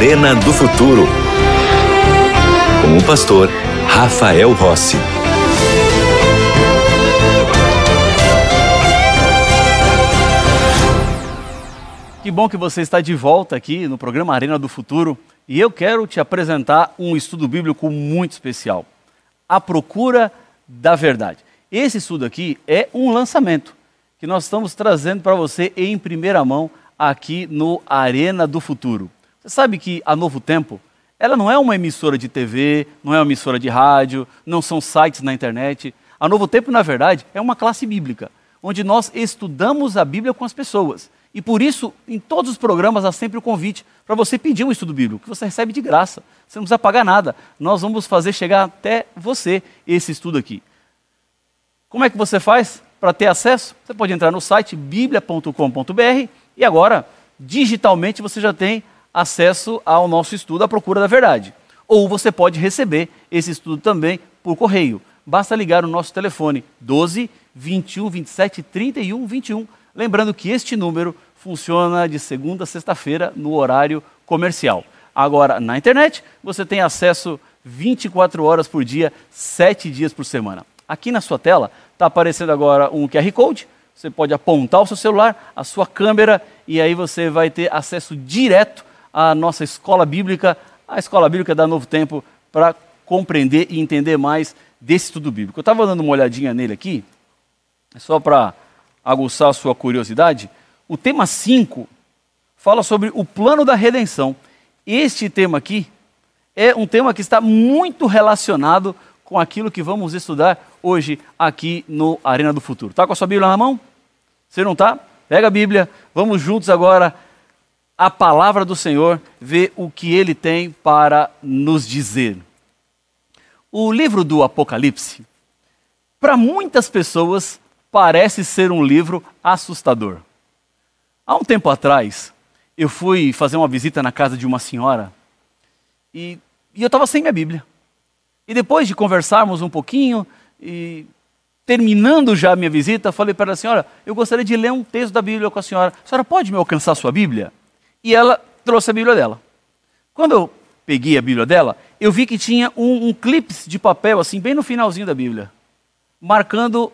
Arena do Futuro. Com o pastor Rafael Rossi. Que bom que você está de volta aqui no programa Arena do Futuro e eu quero te apresentar um estudo bíblico muito especial. A Procura da Verdade. Esse estudo aqui é um lançamento que nós estamos trazendo para você em primeira mão aqui no Arena do Futuro. Você sabe que a Novo Tempo, ela não é uma emissora de TV, não é uma emissora de rádio, não são sites na internet. A Novo Tempo, na verdade, é uma classe bíblica, onde nós estudamos a Bíblia com as pessoas. E por isso, em todos os programas há sempre o convite para você pedir um estudo bíblico, que você recebe de graça. Você não precisa pagar nada. Nós vamos fazer chegar até você esse estudo aqui. Como é que você faz para ter acesso? Você pode entrar no site biblia.com.br e agora, digitalmente, você já tem acesso ao nosso estudo A Procura da Verdade. Ou você pode receber esse estudo também por correio. Basta ligar o nosso telefone 12 21 27 31 21 Lembrando que este número funciona de segunda a sexta-feira no horário comercial. Agora, na internet, você tem acesso 24 horas por dia, 7 dias por semana. Aqui na sua tela está aparecendo agora um QR Code. Você pode apontar o seu celular, a sua câmera, e aí você vai ter acesso direto à nossa escola bíblica, a escola bíblica da Novo Tempo, para compreender e entender mais desse estudo bíblico. Eu estava dando uma olhadinha nele aqui, só para aguçar a sua curiosidade, o tema 5 fala sobre o plano da redenção. Este tema aqui é um tema que está muito relacionado com aquilo que vamos estudar hoje aqui no Arena do Futuro. Está com a sua Bíblia na mão? Você não está? Pega a Bíblia, vamos juntos agora a palavra do Senhor, ver o que ele tem para nos dizer. O livro do Apocalipse, para muitas pessoas, parece ser um livro assustador. Há um tempo atrás, eu fui fazer uma visita na casa de uma senhora e, e eu estava sem minha Bíblia. E depois de conversarmos um pouquinho e terminando já a minha visita, falei para a senhora: eu gostaria de ler um texto da Bíblia com a senhora. A senhora pode me alcançar sua Bíblia? E ela trouxe a Bíblia dela. Quando eu peguei a Bíblia dela, eu vi que tinha um, um de papel, assim, bem no finalzinho da Bíblia, marcando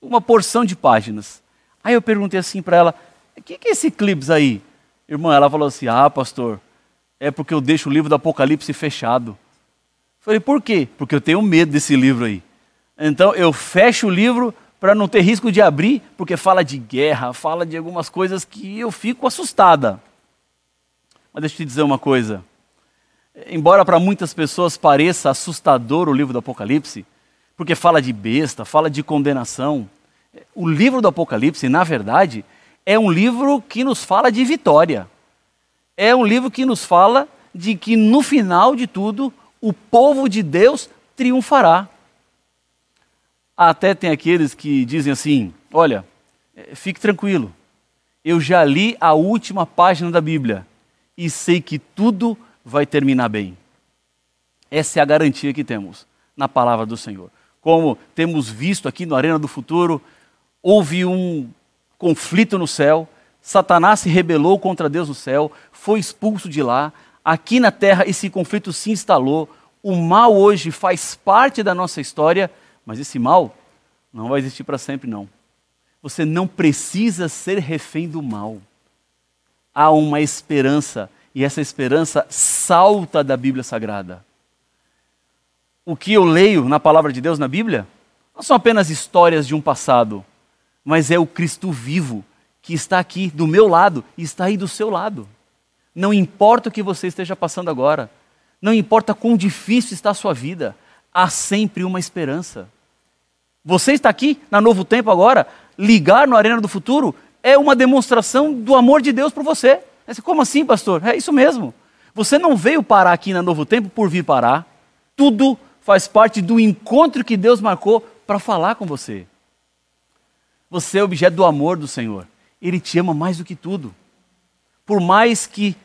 uma porção de páginas. Aí eu perguntei assim para ela: o que, que é esse clips aí? Irmã, ela falou assim: ah, pastor, é porque eu deixo o livro do Apocalipse fechado. Falei, por quê? Porque eu tenho medo desse livro aí. Então eu fecho o livro para não ter risco de abrir, porque fala de guerra, fala de algumas coisas que eu fico assustada. Mas deixa eu te dizer uma coisa. Embora para muitas pessoas pareça assustador o livro do Apocalipse, porque fala de besta, fala de condenação. O livro do Apocalipse, na verdade, é um livro que nos fala de vitória. É um livro que nos fala de que no final de tudo o povo de Deus triunfará. Até tem aqueles que dizem assim: olha, eh, fique tranquilo, eu já li a última página da Bíblia e sei que tudo vai terminar bem. Essa é a garantia que temos na palavra do Senhor como temos visto aqui no Arena do Futuro, houve um conflito no céu, Satanás se rebelou contra Deus no céu, foi expulso de lá, aqui na terra esse conflito se instalou, o mal hoje faz parte da nossa história, mas esse mal não vai existir para sempre, não. Você não precisa ser refém do mal. Há uma esperança, e essa esperança salta da Bíblia Sagrada o que eu leio na palavra de Deus na Bíblia não são apenas histórias de um passado, mas é o Cristo vivo que está aqui do meu lado e está aí do seu lado. Não importa o que você esteja passando agora, não importa quão difícil está a sua vida, há sempre uma esperança. Você está aqui na Novo Tempo agora, ligar no Arena do Futuro é uma demonstração do amor de Deus por você. Como assim, pastor? É isso mesmo. Você não veio parar aqui na Novo Tempo por vir parar. Tudo faz parte do encontro que Deus marcou para falar com você. Você é objeto do amor do Senhor. Ele te ama mais do que tudo. Por mais que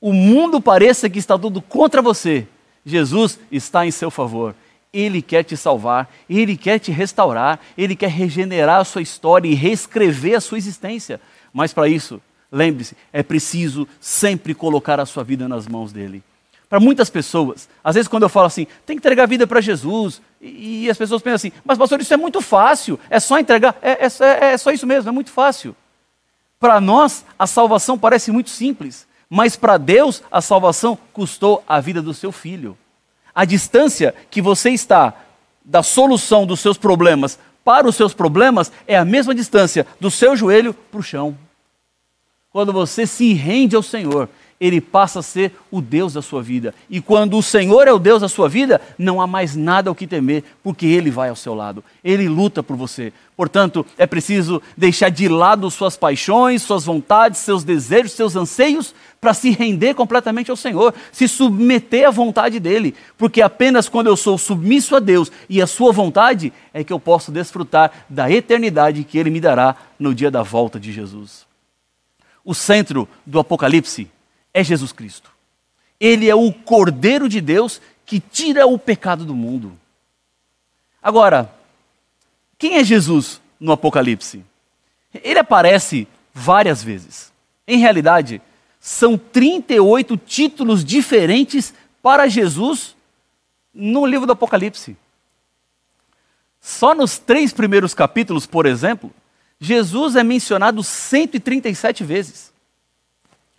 o mundo pareça que está tudo contra você, Jesus está em seu favor. Ele quer te salvar, ele quer te restaurar, ele quer regenerar a sua história e reescrever a sua existência. Mas para isso, lembre-se, é preciso sempre colocar a sua vida nas mãos dele. Para muitas pessoas, às vezes quando eu falo assim, tem que entregar a vida para Jesus, e, e, as pessoas pensam assim, mas pastor, isso é muito fácil, é só entregar, é, é, é só isso mesmo, é muito fácil. Para nós, a salvação parece muito simples, mas para Deus, a salvação custou a vida do seu filho. A distância que você está da solução dos seus problemas para os seus problemas é a mesma distância do seu joelho para o chão. Quando você se rende ao Senhor, ele passa a ser o Deus da sua vida. E quando o Senhor é o Deus da sua vida, não há mais nada o que temer, porque Ele vai ao seu lado. Ele luta por você. Portanto, é preciso deixar de lado suas paixões, suas vontades, seus desejos, seus anseios, para se render completamente ao Senhor, se submeter à vontade dEle. Porque apenas quando eu sou submisso a Deus e à Sua vontade, é que eu posso desfrutar da eternidade que Ele me dará no dia da volta de Jesus. O centro do Apocalipse é Jesus Cristo. Ele é o Cordeiro de Deus que tira o pecado do mundo. Agora, quem é Jesus no Apocalipse? Ele aparece várias vezes. Em realidade, são 38 títulos diferentes para Jesus no livro do Apocalipse. Só nos três primeiros capítulos, por exemplo, Jesus é mencionado 137 vezes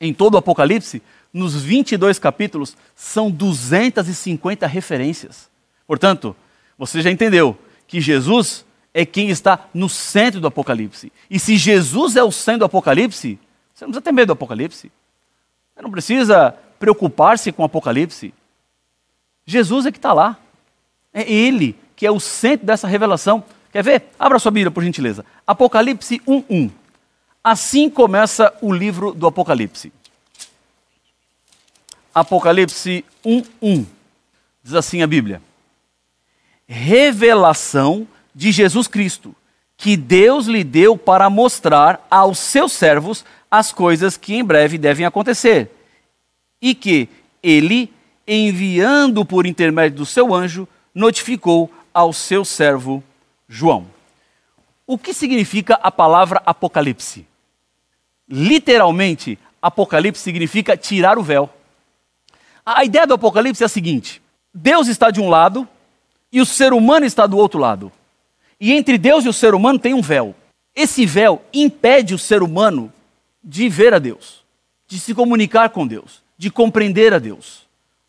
em todo o Apocalipse, nos 22 capítulos, são 250 referências. Portanto, você já entendeu que Jesus é quem está no centro do Apocalipse. E se Jesus é o centro do Apocalipse, você não precisa ter medo do Apocalipse. Você não precisa preocupar-se com o Apocalipse. Jesus é que está lá. É Ele que é o centro dessa revelação. Quer ver? Abra sua Bíblia, por gentileza. Apocalipse 1.1. Assim começa o livro do Apocalipse. Apocalipse 1:1. Diz assim a Bíblia: Revelação de Jesus Cristo, que Deus lhe deu para mostrar aos seus servos as coisas que em breve devem acontecer, e que ele, enviando por intermédio do seu anjo, notificou ao seu servo João. O que significa a palavra Apocalipse? Literalmente, Apocalipse significa tirar o véu. A ideia do Apocalipse é a seguinte: Deus está de um lado e o ser humano está do outro lado. E entre Deus e o ser humano tem um véu. Esse véu impede o ser humano de ver a Deus, de se comunicar com Deus, de compreender a Deus.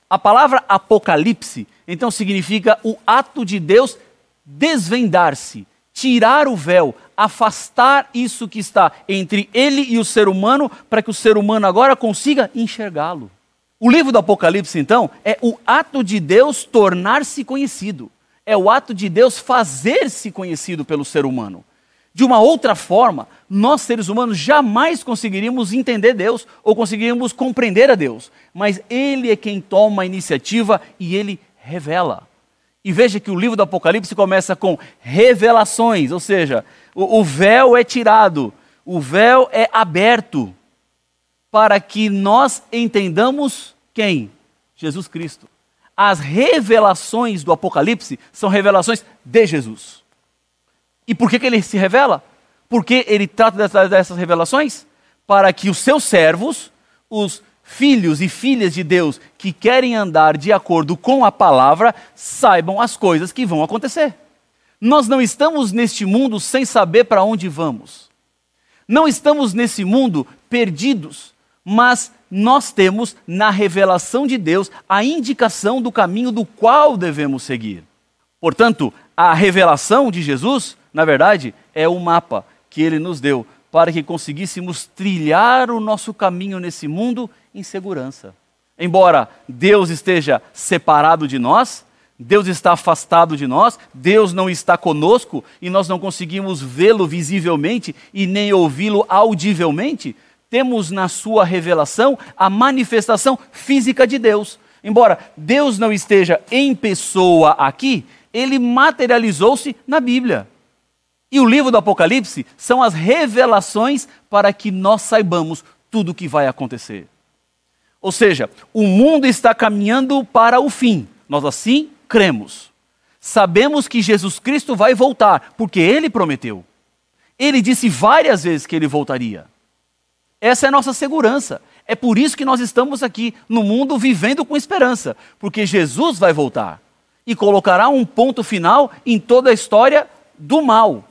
A palavra Apocalipse, então, significa o ato de Deus desvendar-se, tirar o véu, afastar isso que está entre ele e o ser humano, para que o ser humano agora consiga enxergá-lo. O livro do Apocalipse, então, é o ato de Deus tornar-se conhecido. É o ato de Deus fazer-se conhecido pelo ser humano. De uma outra forma, nós seres humanos jamais conseguiríamos entender Deus ou conseguiríamos compreender a Deus. Mas Ele é quem toma a iniciativa e Ele revela. E veja que o livro do Apocalipse começa com revelações, ou seja, o, o véu é tirado, o véu é aberto para que nós entendamos quem? Jesus Cristo. As revelações do Apocalipse são revelações de Jesus. E por que, que ele se revela? Porque ele trata dessas revelações para que os seus servos, os filhos e filhas de Deus que querem andar de acordo com a palavra, saibam as coisas que vão acontecer. Nós não estamos neste mundo sem saber para onde vamos. Não estamos nesse mundo perdidos, mas nós temos na revelação de Deus a indicação do caminho do qual devemos seguir. Portanto, a revelação de Jesus, na verdade, é o mapa que ele nos deu para que conseguíssemos trilhar o nosso caminho nesse mundo em segurança. Embora Deus esteja separado de nós, Deus está afastado de nós, Deus não está conosco e nós não conseguimos vê-lo visivelmente e nem ouvi-lo audivelmente, temos na sua revelação a manifestação física de Deus. Embora Deus não esteja em pessoa aqui, ele materializou-se na Bíblia. E o livro do Apocalipse são as revelações para que nós saibamos tudo o que vai acontecer. Ou seja, o mundo está caminhando para o fim. Nós assim cremos. Sabemos que Jesus Cristo vai voltar, porque ele prometeu. Ele disse várias vezes que ele voltaria. Essa é a nossa segurança. É por isso que nós estamos aqui no mundo vivendo com esperança, porque Jesus vai voltar e colocará um ponto final em toda a história do mal.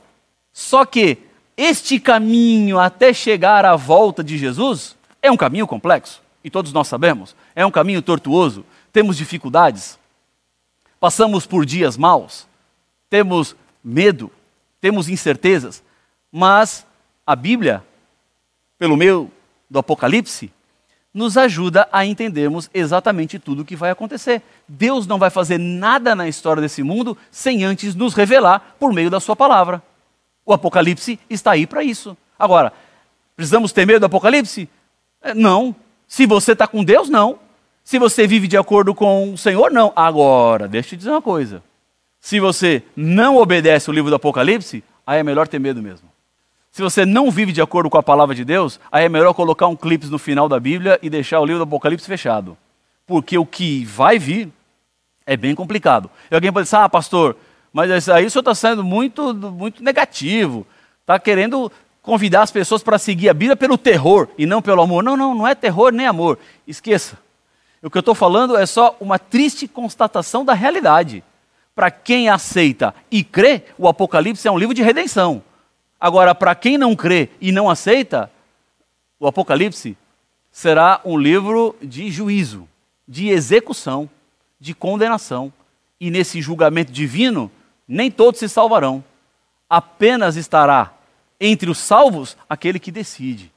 Só que este caminho até chegar à volta de Jesus é um caminho complexo, e todos nós sabemos, é um caminho tortuoso, temos dificuldades, passamos por dias maus, temos medo, temos incertezas, mas a Bíblia, pelo meio do Apocalipse, nos ajuda a entendermos exatamente tudo o que vai acontecer. Deus não vai fazer nada na história desse mundo sem antes nos revelar por meio da Sua palavra. O Apocalipse está aí para isso. Agora, precisamos ter medo do Apocalipse? É, não. Se você está com Deus, não. Se você vive de acordo com o Senhor, não. Agora, deixa eu te dizer uma coisa. Se você não obedece o livro do Apocalipse, aí é melhor ter medo mesmo. Se você não vive de acordo com a palavra de Deus, aí é melhor colocar um clipe no final da Bíblia e deixar o livro do Apocalipse fechado. Porque o que vai vir é bem complicado. E alguém pode dizer, ah, pastor, mas aí o senhor está sendo muito, muito negativo. Está querendo convidar as pessoas para seguir a Bíblia pelo terror e não pelo amor. Não, não, não é terror nem amor. Esqueça. O que eu estou falando é só uma triste constatação da realidade. Para quem aceita e crê, o Apocalipse é um livro de redenção. Agora, para quem não crê e não aceita, o Apocalipse será um livro de juízo, de execução, de condenação. E nesse julgamento divino, nem todos se salvarão. Apenas estará entre os salvos aquele que decide,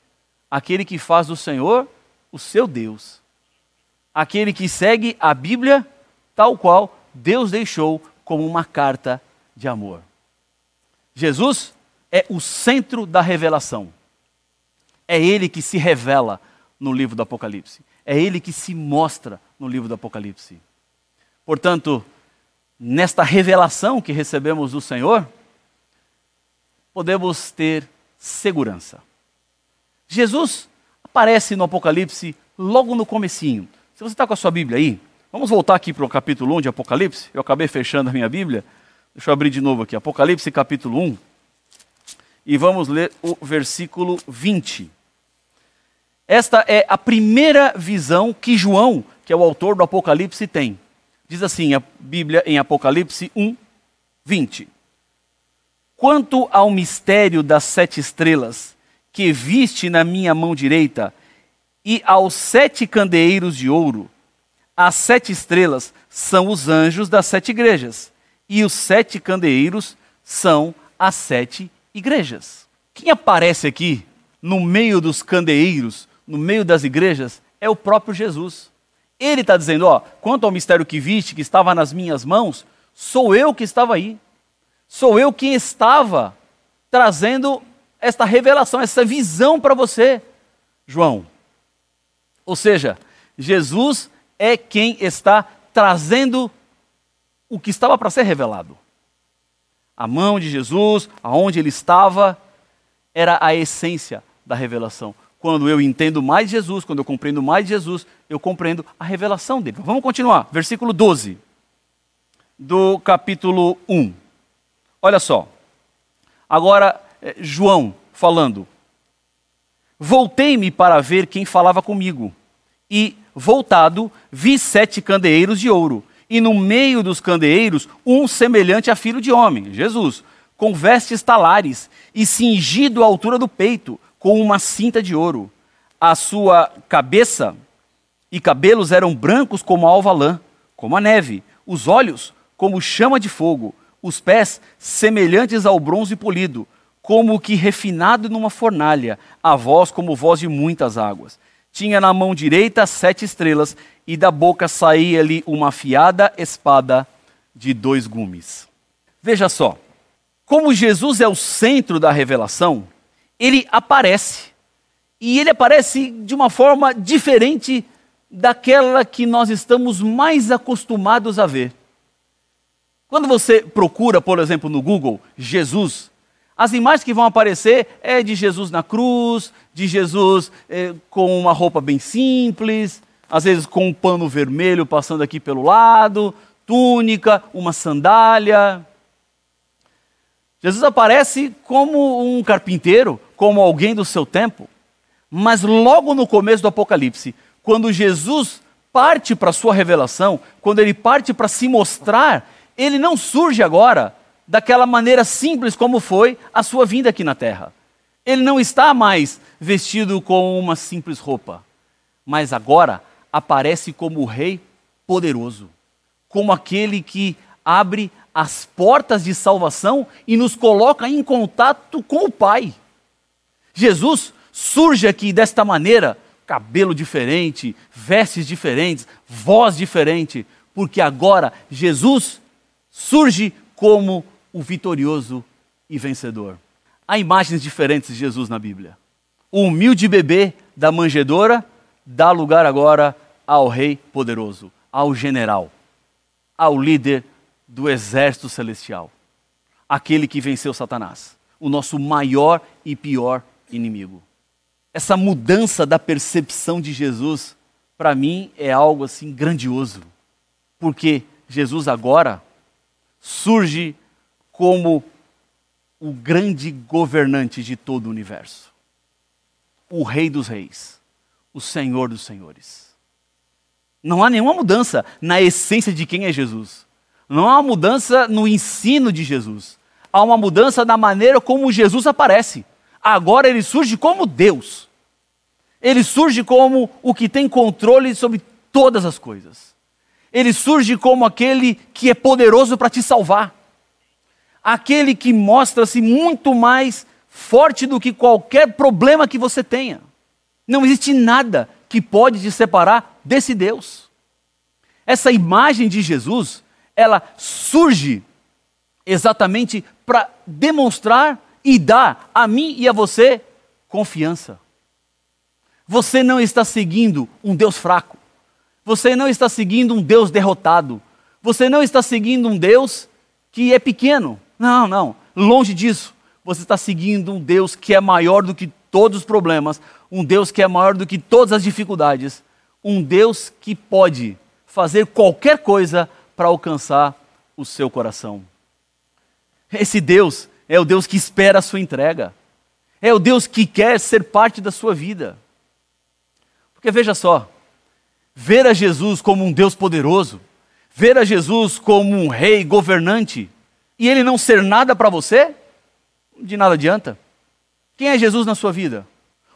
aquele que faz do Senhor o seu Deus, aquele que segue a Bíblia tal qual Deus deixou como uma carta de amor. Jesus é o centro da revelação. É ele que se revela no livro do Apocalipse. É ele que se mostra no livro do Apocalipse. Portanto, nesta revelação que recebemos do Senhor, podemos ter segurança. Jesus aparece no Apocalipse logo no comecinho. Se você está com a sua Bíblia aí, vamos voltar aqui para o capítulo 1 de Apocalipse. Eu acabei fechando a minha Bíblia. Deixa eu abrir de novo aqui. Apocalipse capítulo 1 e vamos ler o versículo 20. Esta é a primeira visão que João, que é o autor do Apocalipse, tem. Diz assim a Bíblia em Apocalipse 1, 20. Quanto ao mistério das sete estrelas que viste na minha mão direita, e aos sete candeeiros de ouro, as sete estrelas são os anjos das sete igrejas, e os sete candeeiros são as sete igrejas. Quem aparece aqui no meio dos candeeiros, no meio das igrejas, é o próprio Jesus. Ele está dizendo: ó, quanto ao mistério que viste, que estava nas minhas mãos, sou eu que estava aí. Sou eu quem estava trazendo esta revelação, essa visão para você, João. Ou seja, Jesus é quem está trazendo o que estava para ser revelado a mão de Jesus, aonde ele estava, era a essência da revelação. Quando eu entendo mais Jesus, quando eu compreendo mais Jesus, eu compreendo a revelação dele. Vamos continuar, versículo 12 do capítulo 1. Olha só. Agora, eh, João falando. Voltei-me para ver quem falava comigo, e, voltado, vi sete candeeiros de ouro e no meio dos candeeiros um semelhante a filho de homem, Jesus, com vestes talares e cingido à altura do peito, com uma cinta de ouro. A sua cabeça e cabelos eram brancos como a alva lã, como a neve, os olhos como chama de fogo, os pés semelhantes ao bronze polido, como que refinado numa fornalha, a voz como voz de muitas águas. Tinha na mão direita sete estrelas e da boca saía-lhe uma afiada espada de dois gumes. Veja só, como Jesus é o centro da revelação, ele aparece. E ele aparece de uma forma diferente daquela que nós estamos mais acostumados a ver. Quando você procura, por exemplo, no Google, Jesus, as imagens que vão aparecer é de Jesus na cruz, de Jesus eh, com uma roupa bem simples, às vezes com um pano vermelho passando aqui pelo lado, túnica, uma sandália. Jesus aparece como um carpinteiro, como alguém do seu tempo, Mas logo no começo do Apocalipse, quando Jesus parte para a sua revelação, quando ele parte para se mostrar, ele não surge agora daquela maneira simples como foi a sua vinda aqui na terra. Ele não está mais vestido com uma simples roupa, mas agora aparece como o rei poderoso, como aquele que abre as portas de salvação e nos coloca em contato com o Pai. Jesus surge aqui desta maneira, cabelo diferente, vestes diferentes, voz diferente, porque agora Jesus surge como o vitorioso e vencedor. Há imagens diferentes de Jesus na Bíblia. O humilde bebê da manjedoura dá lugar agora ao rei poderoso, ao general, ao líder do exército celestial, aquele que venceu Satanás, o nosso maior e pior inimigo. Essa mudança da percepção de Jesus, para mim, é algo assim grandioso, porque Jesus agora surge como o grande governante de todo o universo, o Rei dos Reis, o Senhor dos Senhores. Não há nenhuma mudança na essência de quem é Jesus. Não há uma mudança no ensino de Jesus. Há uma mudança na maneira como Jesus aparece. Agora ele surge como Deus. Ele surge como o que tem controle sobre todas as coisas. Ele surge como aquele que é poderoso para te salvar. Aquele que mostra-se muito mais forte do que qualquer problema que você tenha. Não existe nada que pode te separar desse Deus. Essa imagem de Jesus ela surge exatamente para demonstrar e dar a mim e a você confiança. Você não está seguindo um Deus fraco. Você não está seguindo um Deus derrotado. Você não está seguindo um Deus que é pequeno. Não, não. Longe disso. Você está seguindo um Deus que é maior do que todos os problemas, um Deus que é maior do que todas as dificuldades, um Deus que pode fazer qualquer coisa para alcançar o seu coração. Esse Deus é o Deus que espera a sua entrega. É o Deus que quer ser parte da sua vida. Porque veja só, ver a Jesus como um Deus poderoso, ver a Jesus como um rei governante, e ele não ser nada para você, de nada adianta. Quem é Jesus na sua vida?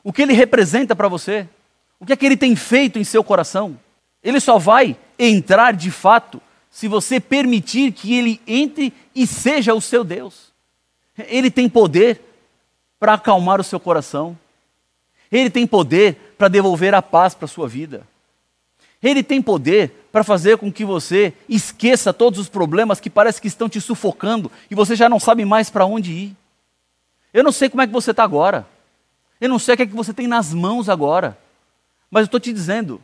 O que ele representa para você? O que é que ele tem feito em seu coração? Ele só vai entrar de fato se você permitir que ele entre e seja o seu Deus. Ele tem poder para acalmar o seu coração. Ele tem poder para devolver a paz para a sua vida. Ele tem poder para fazer com que você esqueça todos os problemas que parece que estão te sufocando e você já não sabe mais para onde ir. Eu não sei como é que você está agora. Eu não sei o que é que você tem nas mãos agora. Mas eu estou te dizendo,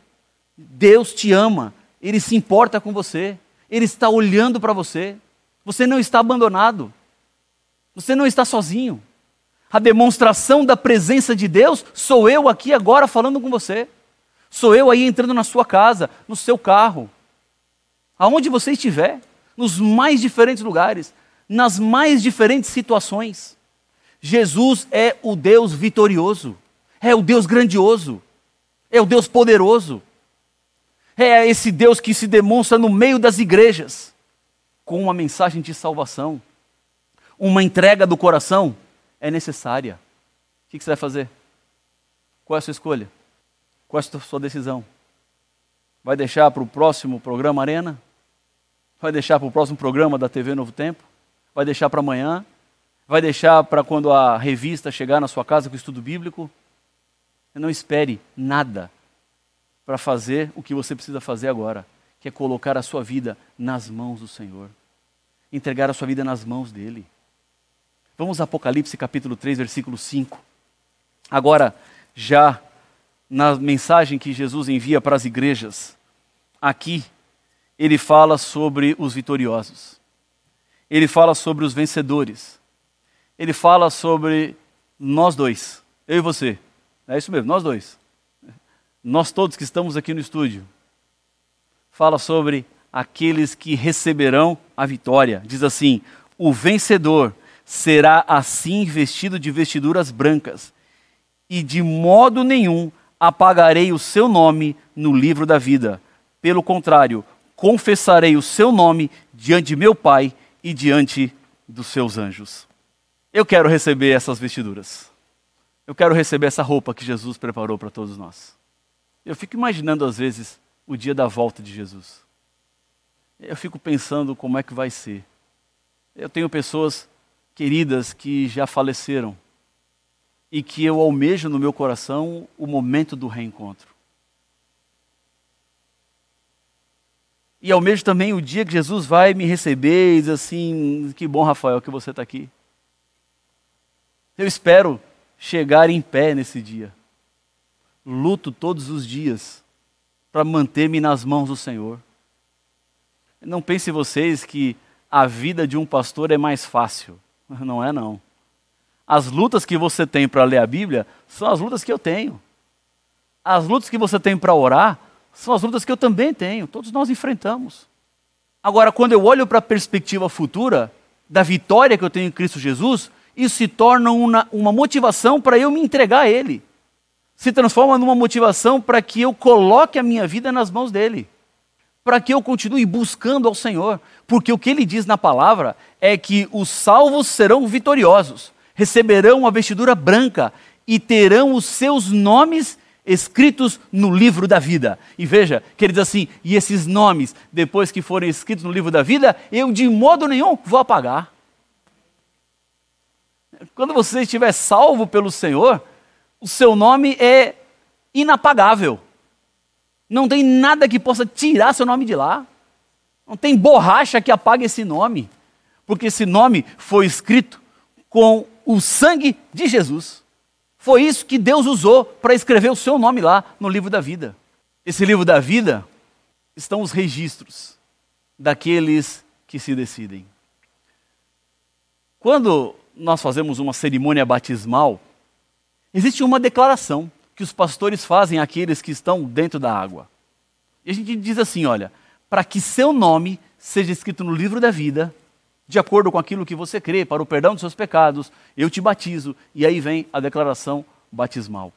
Deus te ama, Ele se importa com você. Ele está olhando para você. Você não está abandonado. Você não está sozinho. A demonstração da presença de Deus sou eu aqui agora falando com você. Sou eu aí entrando na sua casa, no seu carro, aonde você estiver, nos mais diferentes lugares, nas mais diferentes situações. Jesus é o Deus vitorioso, é o Deus grandioso, é o Deus poderoso. É esse Deus que se demonstra no meio das igrejas com uma mensagem de salvação. Uma entrega do coração é necessária. O que você vai fazer? Qual é a sua escolha? Qual é a sua decisão? Vai deixar para o próximo programa Arena? Vai deixar para o próximo programa da TV Novo Tempo? Vai deixar para amanhã? Vai deixar para quando a revista chegar na sua casa com o estudo bíblico? Não espere nada para fazer o que você precisa fazer agora, que é colocar a sua vida nas mãos do Senhor, entregar a sua vida nas mãos dele. Vamos a Apocalipse capítulo 3, versículo 5. Agora, já na mensagem que Jesus envia para as igrejas, aqui ele fala sobre os vitoriosos. Ele fala sobre os vencedores. Ele fala sobre nós dois, eu e você. É isso mesmo, nós dois nós todos que estamos aqui no estúdio, fala sobre aqueles que receberão a vitória. Diz assim: o vencedor será assim vestido de vestiduras brancas, e de modo nenhum apagarei o seu nome no livro da vida. Pelo contrário, confessarei o seu nome diante de meu Pai e diante dos seus anjos. Eu quero receber essas vestiduras. Eu quero receber essa roupa que Jesus preparou para todos nós. Eu fico imaginando às vezes o dia da volta de Jesus. Eu fico pensando como é que vai ser. Eu tenho pessoas queridas que já faleceram e que eu almejo no meu coração o momento do reencontro. E almejo também o dia que Jesus vai me receber e diz assim: que bom, Rafael, que você está aqui. Eu espero chegar em pé nesse dia. Luto todos os dias para manter-me nas mãos do Senhor. Não pense vocês que a vida de um pastor é mais fácil. Não é não. As lutas que você tem para ler a Bíblia são as lutas que eu tenho. As lutas que você tem para orar são as lutas que eu também tenho. Todos nós enfrentamos. Agora, quando eu olho para a perspectiva futura da vitória que eu tenho em Cristo Jesus, isso se torna uma, uma motivação para eu me entregar a Ele. Se transforma numa motivação para que eu coloque a minha vida nas mãos dEle. Para que eu continue buscando ao Senhor. Porque o que Ele diz na palavra é que os salvos serão vitoriosos, receberão a vestidura branca e terão os seus nomes escritos no livro da vida. E veja que ele diz assim: e esses nomes, depois que forem escritos no livro da vida, eu de modo nenhum vou apagar. Quando você estiver salvo pelo Senhor, o seu nome é inapagável. Não tem nada que possa tirar seu nome de lá. Não tem borracha que apague esse nome. Porque esse nome foi escrito com o sangue de Jesus. Foi isso que Deus usou para escrever o seu nome lá no livro da vida. Esse livro da vida estão os registros daqueles que se decidem. Quando nós fazemos uma cerimônia batismal, existe uma declaração que os pastores fazem àqueles que estão dentro da água. E a gente diz assim: olha, para que seu nome seja escrito no livro da vida, de acordo com aquilo que você crê, para o perdão dos seus pecados, eu te batizo. E aí vem a declaração batismal.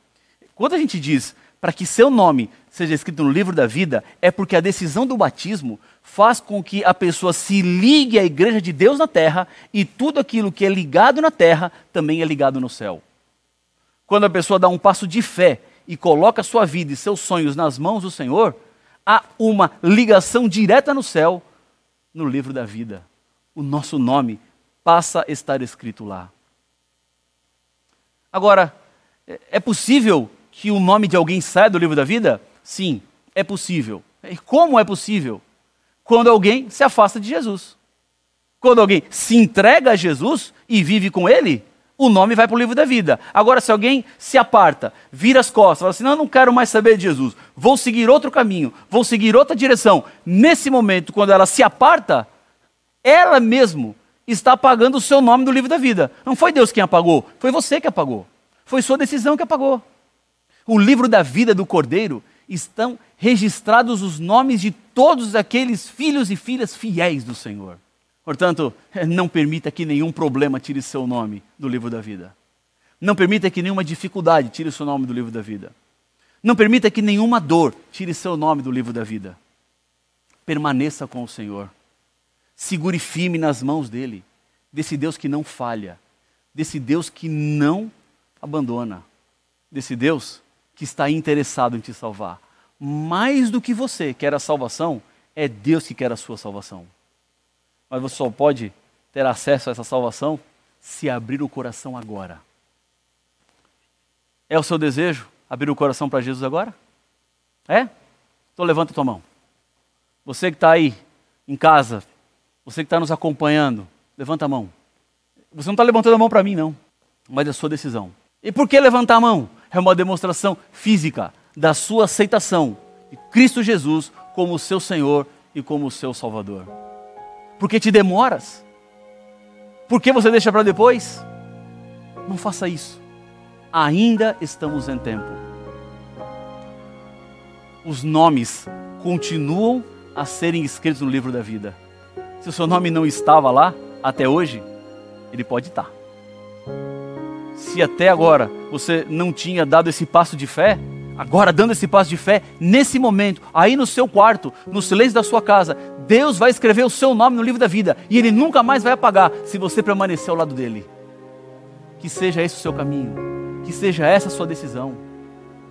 Quando a gente diz para que seu nome seja escrito no livro da vida, é porque a decisão do batismo faz com que a pessoa se ligue à igreja de Deus na terra e tudo aquilo que é ligado na terra também é ligado no céu. Quando a pessoa dá um passo de fé e coloca sua vida e seus sonhos nas mãos do Senhor, há uma ligação direta no céu, no livro da vida. O nosso nome passa a estar escrito lá. Agora, é possível que o nome de alguém saia do livro da vida? Sim, é possível. E como é possível? Quando alguém se afasta de Jesus. Quando alguém se entrega a Jesus e vive com ele, o nome vai para o livro da vida. Agora, se alguém se aparta, vira as costas, fala assim: não, eu não quero mais saber de Jesus, vou seguir outro caminho, vou seguir outra direção. Nesse momento, quando ela se aparta, ela mesmo está apagando o seu nome do livro da vida. Não foi Deus quem apagou, foi você que apagou. Foi sua decisão que apagou o livro da vida do Cordeiro, estão registrados os nomes de todos aqueles filhos e filhas fiéis do Senhor. Portanto, não permita que nenhum problema tire seu nome do livro da vida. Não permita que nenhuma dificuldade tire seu nome do livro da vida. Não permita que nenhuma dor tire seu nome do livro da vida. Permaneça com o Senhor. Segure firme nas mãos dele, desse Deus que não falha, desse Deus que não abandona, desse Deus que está interessado em te salvar. Mais do que você quer a salvação, é Deus que quer a sua salvação. Mas você só pode ter acesso a essa salvação se abrir o coração agora. É o seu desejo abrir o coração para Jesus agora? É? Então levanta a tua mão. Você que está aí em casa, você que está nos acompanhando, levanta a mão. Você não está levantando a mão para mim, não, mas é a sua decisão. E por que levantar a mão? É uma demonstração física da sua aceitação de Cristo Jesus como o seu Senhor e como o seu Salvador. Por que te demoras? Por que você deixa para depois? Não faça isso. Ainda estamos em tempo. Os nomes continuam a serem escritos no livro da vida. Se o seu nome não estava lá até hoje, ele pode estar se até agora você não tinha dado esse passo de fé, agora dando esse passo de fé, nesse momento, aí no seu quarto, no silêncio da sua casa, Deus vai escrever o seu nome no livro da vida e ele nunca mais vai apagar se você permanecer ao lado dele. Que seja esse o seu caminho, que seja essa a sua decisão.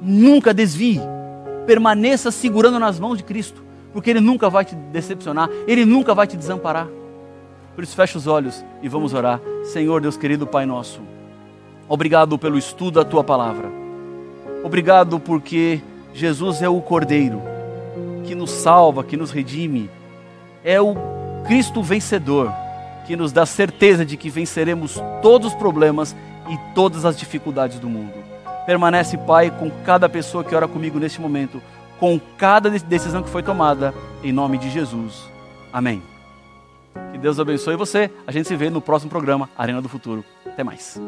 Nunca desvie, permaneça segurando nas mãos de Cristo, porque Ele nunca vai te decepcionar, Ele nunca vai te desamparar. Por isso, feche os olhos e vamos orar. Senhor, Deus querido Pai nosso, obrigado pelo estudo da tua palavra. Obrigado porque Jesus é o Cordeiro que nos salva, que nos redime. É o Cristo vencedor que nos dá certeza de que venceremos todos os problemas e todas as dificuldades do mundo. Permanece, Pai, com cada pessoa que ora comigo neste momento, com cada decisão que foi tomada, em nome de Jesus. Amém. Que Deus abençoe você. A gente se vê no próximo programa, Arena do Futuro. Até mais.